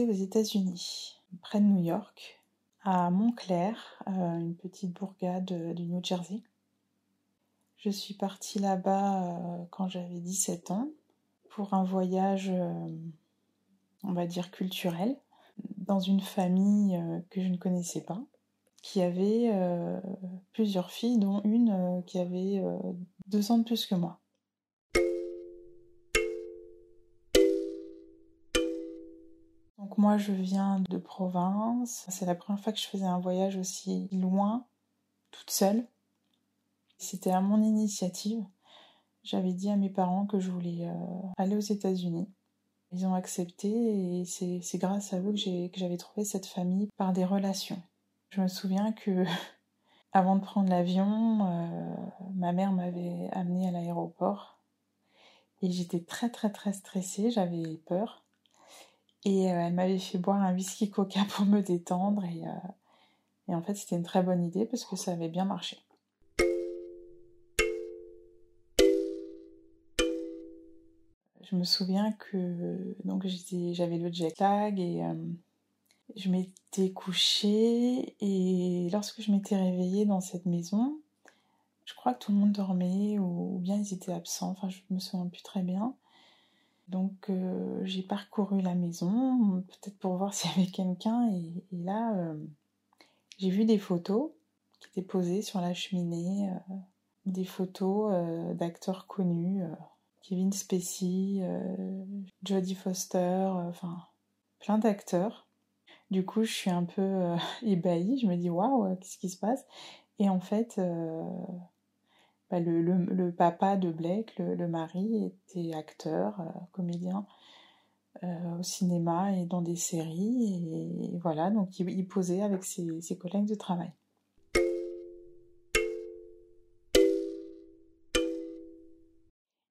aux États-Unis, près de New York, à Montclair, euh, une petite bourgade euh, du New Jersey. Je suis partie là-bas euh, quand j'avais 17 ans pour un voyage, on va dire, culturel, dans une famille que je ne connaissais pas, qui avait plusieurs filles, dont une qui avait deux ans de plus que moi. Moi je viens de province, c'est la première fois que je faisais un voyage aussi loin, toute seule. C'était à mon initiative. J'avais dit à mes parents que je voulais euh, aller aux États-Unis. Ils ont accepté et c'est grâce à eux que j'avais trouvé cette famille par des relations. Je me souviens que avant de prendre l'avion, euh, ma mère m'avait amenée à l'aéroport et j'étais très très très stressée, j'avais peur. Et euh, elle m'avait fait boire un whisky coca pour me détendre. Et, euh, et en fait, c'était une très bonne idée parce que ça avait bien marché. Je me souviens que j'avais le jet lag et euh, je m'étais couchée et lorsque je m'étais réveillée dans cette maison, je crois que tout le monde dormait ou, ou bien ils étaient absents, enfin je me souviens plus très bien. Donc euh, j'ai parcouru la maison, peut-être pour voir s'il y avait quelqu'un, et, là euh, j'ai vu des photos qui étaient posées sur la cheminée, euh, des photos d'acteurs connus, Kevin Spacey, Jodie Foster, enfin plein d'acteurs. Du coup je suis un peu ébahie, je me dis waouh, qu'est-ce qui se passe? Et en fait bah, le, papa de Blake, le, mari, était acteur, euh, comédien euh, au cinéma et dans des séries. Et, voilà, donc il, posait avec ses, collègues de travail.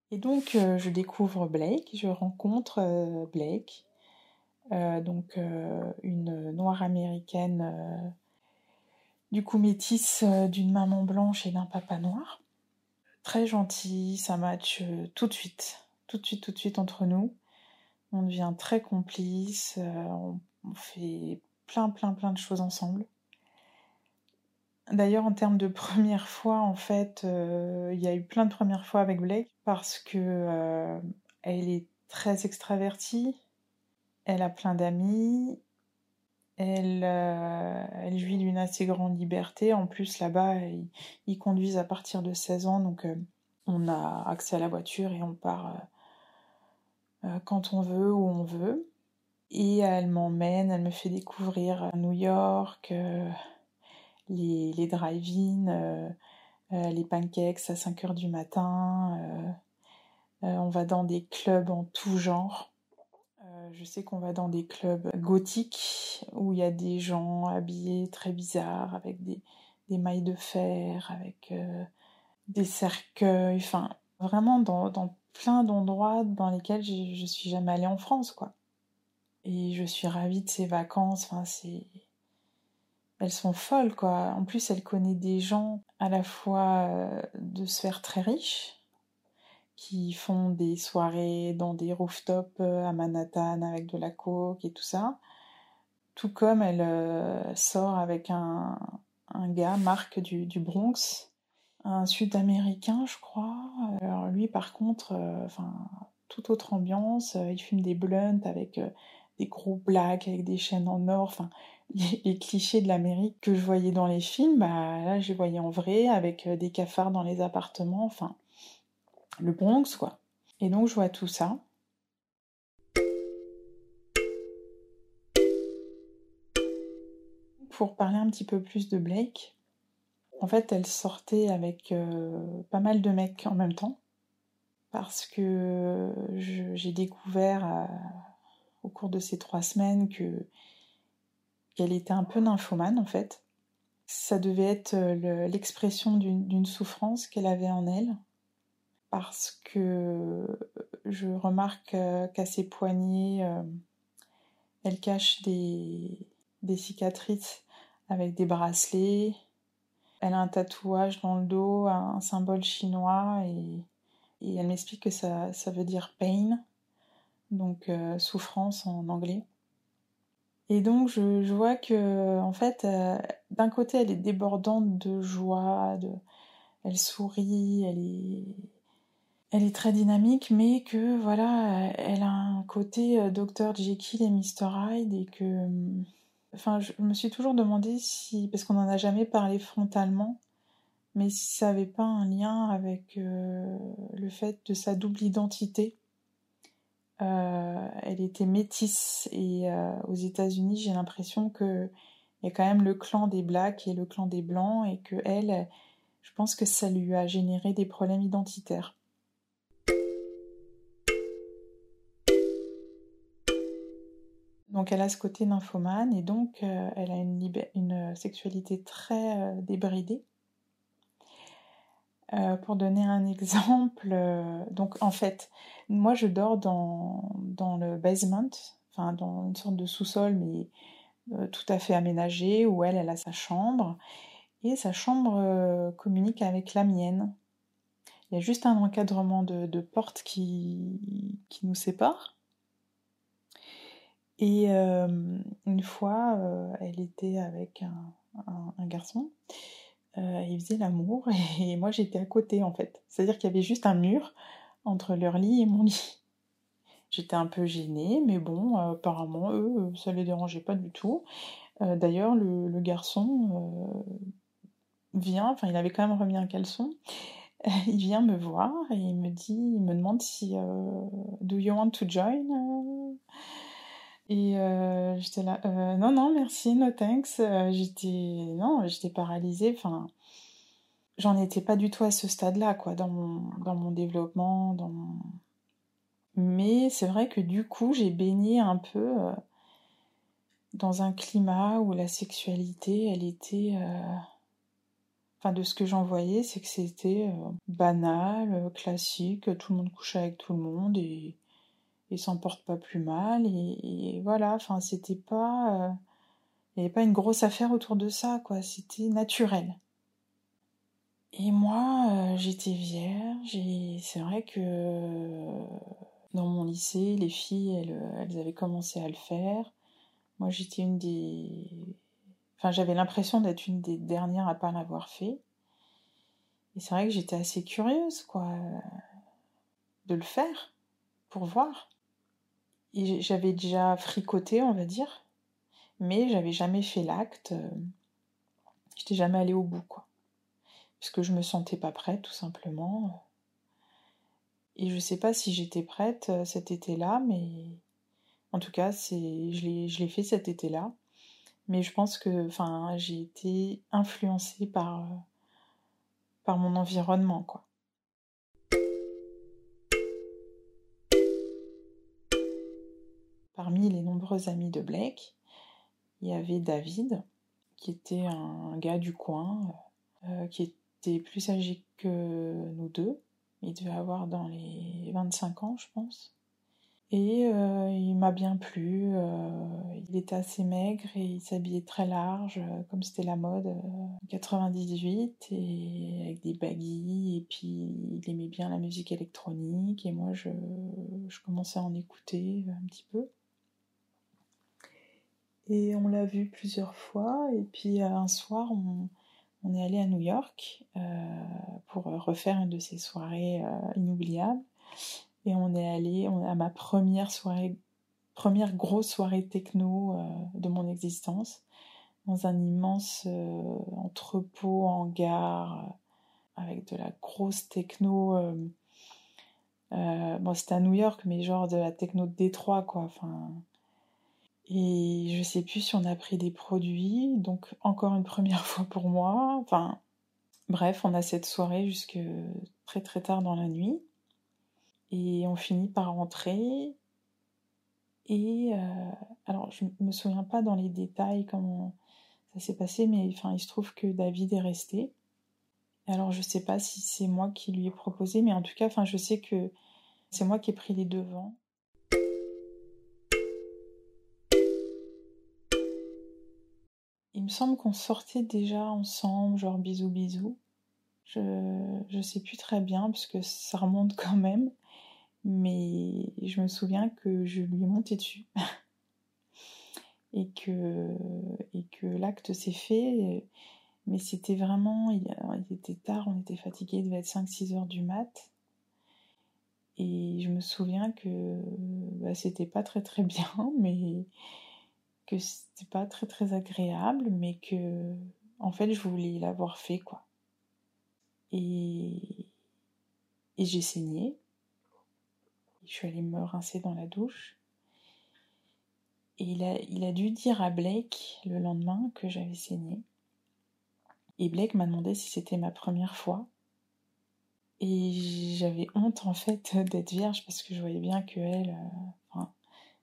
Et donc euh, je découvre Blake, je rencontre Blake, donc une noire américaine, du coup métisse d'une maman blanche et d'un papa noir très gentil, ça match euh, tout de suite, tout de suite, tout de suite entre nous. On devient très complices, euh, on, fait plein, plein, plein de choses ensemble. D'ailleurs, en termes de première fois, en fait, euh, il y a eu plein de premières fois avec Blake parce que elle est très extravertie, elle a plein d'amis, elle, euh, elle jouit d'une assez grande liberté. En plus, là-bas, ils, conduisent à partir de 16 ans, donc euh, on a accès à la voiture et on part euh, quand on veut, où on veut. Et elle m'emmène, elle me fait découvrir New York, les, les drive-in, les pancakes à 5 heures du matin. on va dans des clubs en tout genre je sais qu'on va dans des clubs gothiques où il y a des gens habillés très bizarres avec des, mailles de fer, avec euh, des cercueils, enfin vraiment dans, plein d'endroits dans lesquels je, je suis jamais allée en France, quoi. Et je suis ravie de ces vacances, enfin c'est... Elles sont folles, quoi. En plus, elle connaît des gens à la fois euh, de sphères très riches, qui font des soirées dans des rooftops euh, à Manhattan avec de la coke et tout ça. Tout comme elle euh, sort avec un, un gars, Marc du, du, Bronx, un sud-américain, je crois. Alors lui, par contre, euh, enfin, toute autre ambiance. il fume des blunts avec des gros blacks, avec des chaînes en or. Enfin, les, clichés de l'Amérique que je voyais dans les films, bah là, je les voyais en vrai, avec des cafards dans les appartements. Enfin, le Bronx, quoi. Et donc je vois tout ça. Pour parler un petit peu plus de Blake, en fait, elle sortait avec euh, pas mal de mecs en même temps, parce que j'ai découvert euh, au cours de ces trois semaines que qu'elle était un peu nymphomane en fait. Ça devait être euh, l'expression d'une souffrance qu'elle avait en elle, parce que je remarque qu'à ses poignets, euh, elle cache des, cicatrices avec des bracelets. Elle a un tatouage dans le dos, un symbole chinois, et, elle m'explique que ça, veut dire pain. donc euh, souffrance en anglais. Et donc je, vois que en fait, euh, d'un côté, elle est débordante de joie, elle sourit, elle est, elle est très dynamique, mais que voilà, elle a un côté euh, Dr Jekyll et Mr Hyde et que, enfin, je me suis toujours demandé si, parce qu'on n'en a jamais parlé frontalement, mais si ça n'avait pas un lien avec le fait de sa double identité euh, elle était métisse et euh, aux États-Unis, j'ai l'impression que il y a quand même le clan des blacks et le clan des blancs et que elle, je pense que ça lui a généré des problèmes identitaires. Donc elle a ce côté nymphomane et donc euh, elle a une, une sexualité très débridée. Euh, pour donner un exemple, euh, donc en fait, moi je dors dans, le basement, enfin dans une sorte de sous-sol, mais euh, tout à fait aménagé, où elle, elle a sa chambre, et sa chambre communique avec la mienne. Il y a juste un encadrement de, porte qui, qui nous sépare. Et une fois, elle était avec un garçon euh, ils faisaient l'amour et moi j'étais à côté en fait. C'est-à-dire qu'il y avait juste un mur entre leur lit et mon lit. J'étais un peu gênée, mais bon, euh, apparemment, eux, ça les dérangeait pas du tout. Euh, d'ailleurs, le, garçon vient, enfin, il avait quand même remis un caleçon. il vient me voir et il me dit, il me demande si Do you want to join et euh, j'étais là, euh, non, non, merci, no thanks. Euh, j'étais, non, j'étais paralysée. Enfin, j'en étais pas du tout à ce stade-là, quoi, dans mon, dans mon développement, dans Mais c'est vrai que du coup, j'ai baigné un peu dans un climat où la sexualité, elle était. Enfin, de ce que j'en voyais, c'est que c'était banal, classique, tout le monde couchait avec tout le monde il s'en porte pas plus mal et, voilà enfin c'était pas euh, il n'y avait pas une grosse affaire autour de ça quoi c'était naturel. Et moi euh, j'étais vierge et c'est vrai que dans mon lycée les filles elles, elles avaient commencé à le faire. Moi j'étais une des enfin j'avais l'impression d'être une des dernières à pas l'avoir fait. Et c'est vrai que j'étais assez curieuse quoi de le faire pour voir j'avais déjà fricoté, on va dire, mais j'avais jamais fait l'acte. Euh, j'étais jamais allée au bout, quoi. Puisque je me sentais pas prête, tout simplement. Et je sais pas si j'étais prête euh, cet été-là, mais en tout cas, je l'ai, fait cet été-là. Mais je pense que, j'ai été influencée par, euh, par mon environnement, quoi. Parmi les nombreux amis de Blake, il y avait David, qui était un gars du coin, euh, qui était plus âgé que nous deux. Il devait avoir dans les 25 ans, je pense. Et euh, il m'a bien plu. Euh, il était assez maigre et il s'habillait très large, comme c'était la mode en 98, et avec des baguilles. Et puis il aimait bien la musique électronique. Et moi, je commençais à en écouter un petit peu. Et on l'a vu plusieurs fois. Et puis euh, un soir, on, est allé à New York euh, pour refaire une de ces soirées euh, inoubliables. Et on est allé à ma première soirée, première grosse soirée techno de mon existence, dans un immense entrepôt, hangar, avec de la grosse techno. bon, c'était à New York, mais genre de la techno de Détroit, quoi. Enfin, et je sais plus si on a pris des produits, donc encore une première fois pour moi. Enfin, bref, on a cette soirée jusque très très tard dans la nuit. Et on finit par rentrer. Et euh, alors, je me souviens pas dans les détails comment ça s'est passé, mais enfin, il se trouve que David est resté. Alors, je sais pas si c'est moi qui lui ai proposé, mais en tout cas, enfin, je sais que c'est moi qui ai pris les devants. Il me semble qu'on sortait déjà ensemble, genre bisous bisous. Je, je sais plus très bien parce que ça remonte quand même. Mais je me souviens que je lui ai monté dessus. et que, et que l'acte s'est fait. Mais c'était vraiment, il, était tard, on était fatigué, il devait être 5-6 heures du mat. Et je me souviens que bah, c'était pas très très bien, mais que c'était pas très très agréable, mais que en fait je voulais l'avoir fait quoi. Et, et j'ai saigné. Je suis allée me rincer dans la douche. Et il a, il a dû dire à Blake le lendemain que j'avais saigné. Et Blake m'a demandé si c'était ma première fois. Et j'avais honte en fait d'être vierge parce que je voyais bien que elle, euh,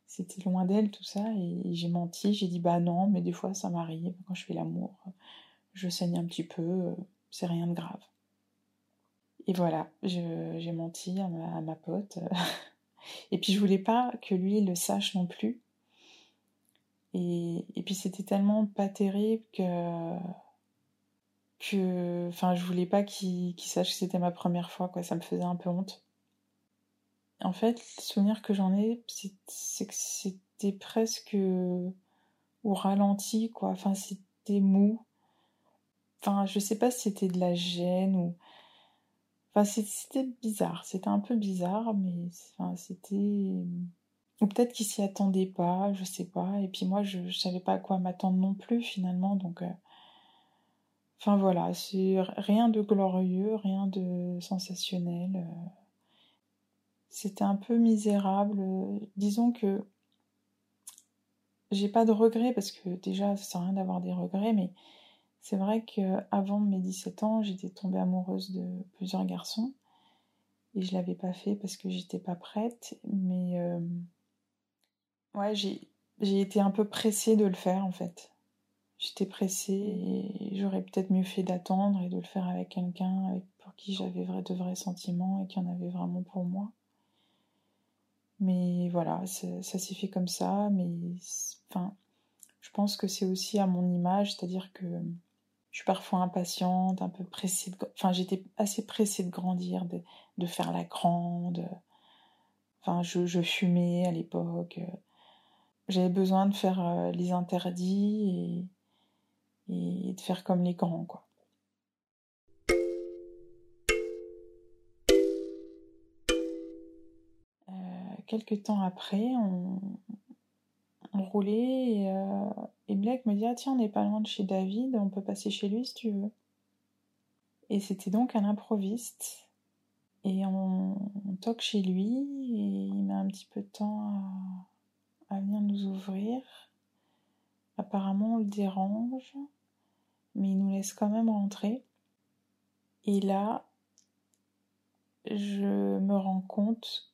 c'était loin d'elle tout ça. Et j'ai menti, j'ai dit bah non, mais des fois ça m'arrive quand je fais l'amour, je saigne un petit peu, c'est rien de grave. Et voilà, j'ai menti à ma, pote. et puis je voulais pas que lui le sache non plus. Et, et puis c'était tellement pas terrible que que enfin je voulais pas qu'il sache que c'était ma première fois quoi ça me faisait un peu honte en fait le souvenir que j'en ai c'est que c'était presque au ralenti quoi. Enfin c'était mou. Enfin je sais pas si c'était de la gêne ou enfin c'était bizarre. C'était un peu bizarre mais enfin c'était ou peut-être qu'il s'y attendait pas je sais pas. Et puis moi je, je savais pas à quoi m'attendre non plus finalement. Donc euh, Enfin voilà, c'est rien de glorieux, rien de sensationnel. Euh. C'était un peu misérable. Disons que j'ai pas de regrets parce que déjà ça sert à rien d'avoir des regrets, mais c'est vrai qu'avant mes 17 ans, j'étais tombée amoureuse de plusieurs garçons et je l'avais pas fait parce que j'étais pas prête, mais euh, ouais, j'ai été un peu pressée de le faire en fait. J'étais pressée et j'aurais peut-être mieux fait d'attendre et de le faire avec quelqu'un pour qui j'avais de vrais sentiments et qui en avait vraiment pour moi. Mais voilà, ça, s'est fait comme ça. Mais enfin, je pense que c'est aussi à mon image, c'est-à-dire que je suis parfois impatiente, un peu pressée. Enfin, j'étais assez pressée de grandir, de, faire la grande. Enfin, je, je fumais à l'époque. J'avais besoin de faire euh, les interdits et et de faire comme les grands, quoi. Quelques temps après, on, roulait et, euh, Blake me dit Ah, tiens, on n'est pas loin de chez David, on peut passer chez lui si tu veux. Et c'était donc un improviste. Et on, toque chez lui et il met un petit peu de temps à, à venir nous ouvrir. Apparemment, on le dérange mais il nous laisse quand même rentrer. Et là, je me rends compte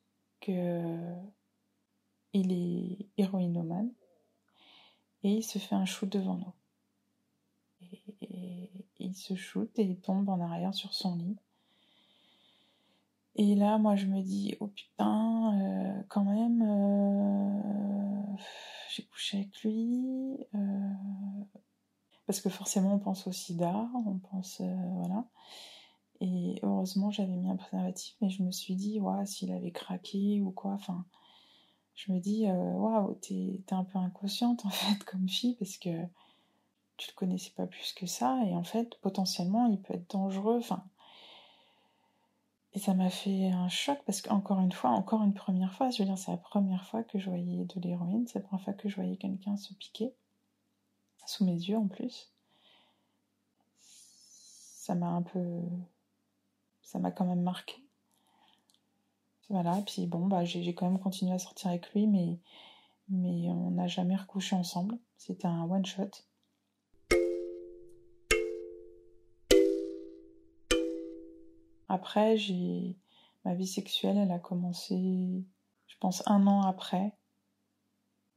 il est héroïnomane et il se fait un shoot devant nous. Et, il se shoot et il tombe en arrière sur son lit. Et là, moi, je me dis, oh putain, euh, quand même, euh, j'ai couché avec lui, euh, parce que forcément on pense au sida, on pense voilà. Et heureusement j'avais mis un préservatif, mais je me suis dit ouais s'il avait craqué ou quoi, enfin je me dis euh, waouh t'es un peu inconsciente en fait comme fille parce que tu le connaissais pas plus que ça et en fait potentiellement il peut être dangereux, enfin et ça m'a fait un choc parce qu'encore une fois, encore une première fois, je veux dire, c'est la première fois que je voyais de l'héroïne, c'est la première fois que je voyais quelqu'un se piquer sous mes yeux en plus. Ça m'a un peu. Ça m'a quand même marqué. Voilà, puis bon, bah, j'ai quand même continué à sortir avec lui, mais, mais on n'a jamais recouché ensemble. C'était un one-shot. Après, ma vie sexuelle, elle a commencé, je pense, un an après.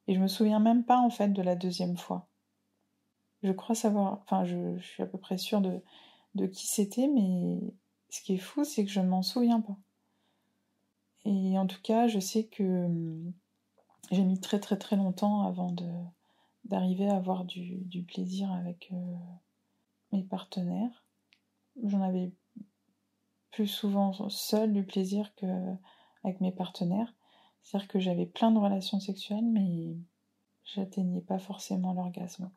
Et je me souviens même pas en fait de la deuxième fois. Je crois savoir, enfin, je, suis à peu près sûre de, de qui c'était, mais ce qui est fou, c'est que je ne m'en souviens pas. Et en tout cas, je sais que hum, j'ai mis très très très longtemps avant d'arriver à avoir du, du plaisir avec euh, mes partenaires. J'en avais plus souvent seul du plaisir que avec mes partenaires. C'est-à-dire que j'avais plein de relations sexuelles, mais j'atteignais pas forcément l'orgasme.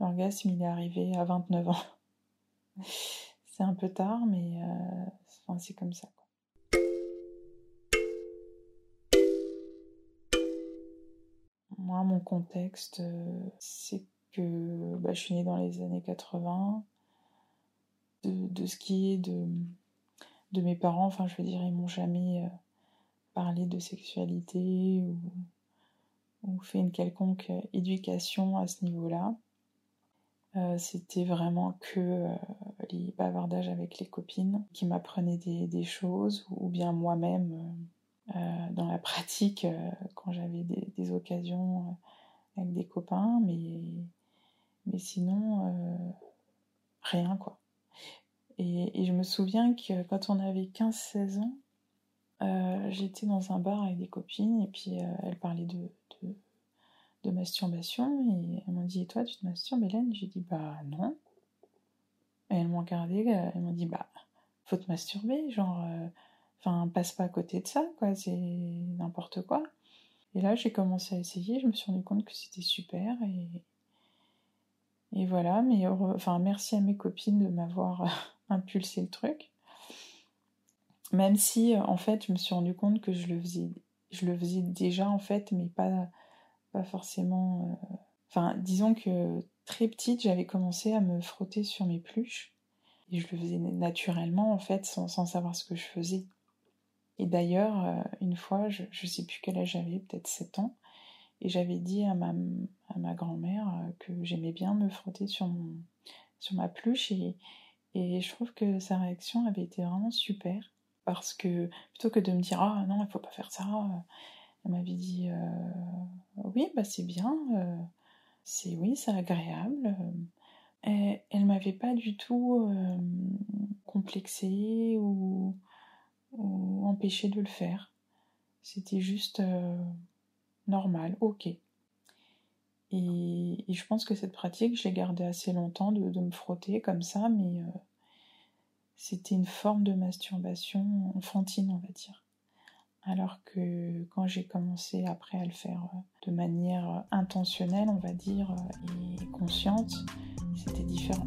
L'orgasme, il est arrivé à 29 ans. C'est un peu tard, mais euh, c'est comme ça. Moi, mon contexte, euh, c'est que bah, je suis née dans les années 80. De, ce qui est de, de mes parents, enfin, je veux dire, ils m'ont jamais euh, parlé de sexualité ou fait une quelconque éducation à ce niveau-là. Euh, c'était vraiment que euh, les bavardages avec les copines qui m'apprenaient des, choses, ou bien moi-même euh, dans la pratique quand j'avais des, occasions avec des copains, mais, mais sinon, rien quoi. Et, je me souviens que quand on avait 15-16 ans, j'étais dans un bar avec des copines et puis elles parlaient de de masturbation et elles m'ont dit Et toi, tu te masturbes, Hélène? J'ai dit Bah non. Et elles m'ont regardé, euh, elles m'ont dit Bah, faut te masturber, genre, euh, enfin, passe pas à côté de ça, quoi, c'est n'importe quoi. Et là, j'ai commencé à essayer, je me suis rendu compte que c'était super et. Et voilà, mais enfin, merci à mes copines de m'avoir impulsé le truc. Même si, en fait, je me suis rendu compte que je le faisais, je le faisais déjà, en fait, mais pas, pas forcément. Euh, enfin, disons que très petite, j'avais commencé à me frotter sur mes pluches. Et je le faisais naturellement, en fait, sans, savoir ce que je faisais. Et d'ailleurs, euh, une fois, je ne sais plus quel âge j'avais, peut-être 7 ans, et j'avais dit à ma, à ma grand-mère euh, que j'aimais bien me frotter sur, mon, sur ma pluche, et, et je trouve que sa réaction avait été vraiment super, parce que plutôt que de me dire Ah non, il faut pas faire ça, elle m'avait dit oui, bah c'est bien, euh, c'est oui, c'est agréable. Et elle m'avait pas du tout euh, complexé ou, ou empêché de le faire. C'était juste normal, ok. Et, je pense que cette pratique, je l'ai gardée assez longtemps de, de, me frotter comme ça, mais c'était une forme de masturbation enfantine, on va dire. Alors que quand j'ai commencé après à le faire euh, de manière intentionnelle, on va dire, euh, et consciente, c'était différent.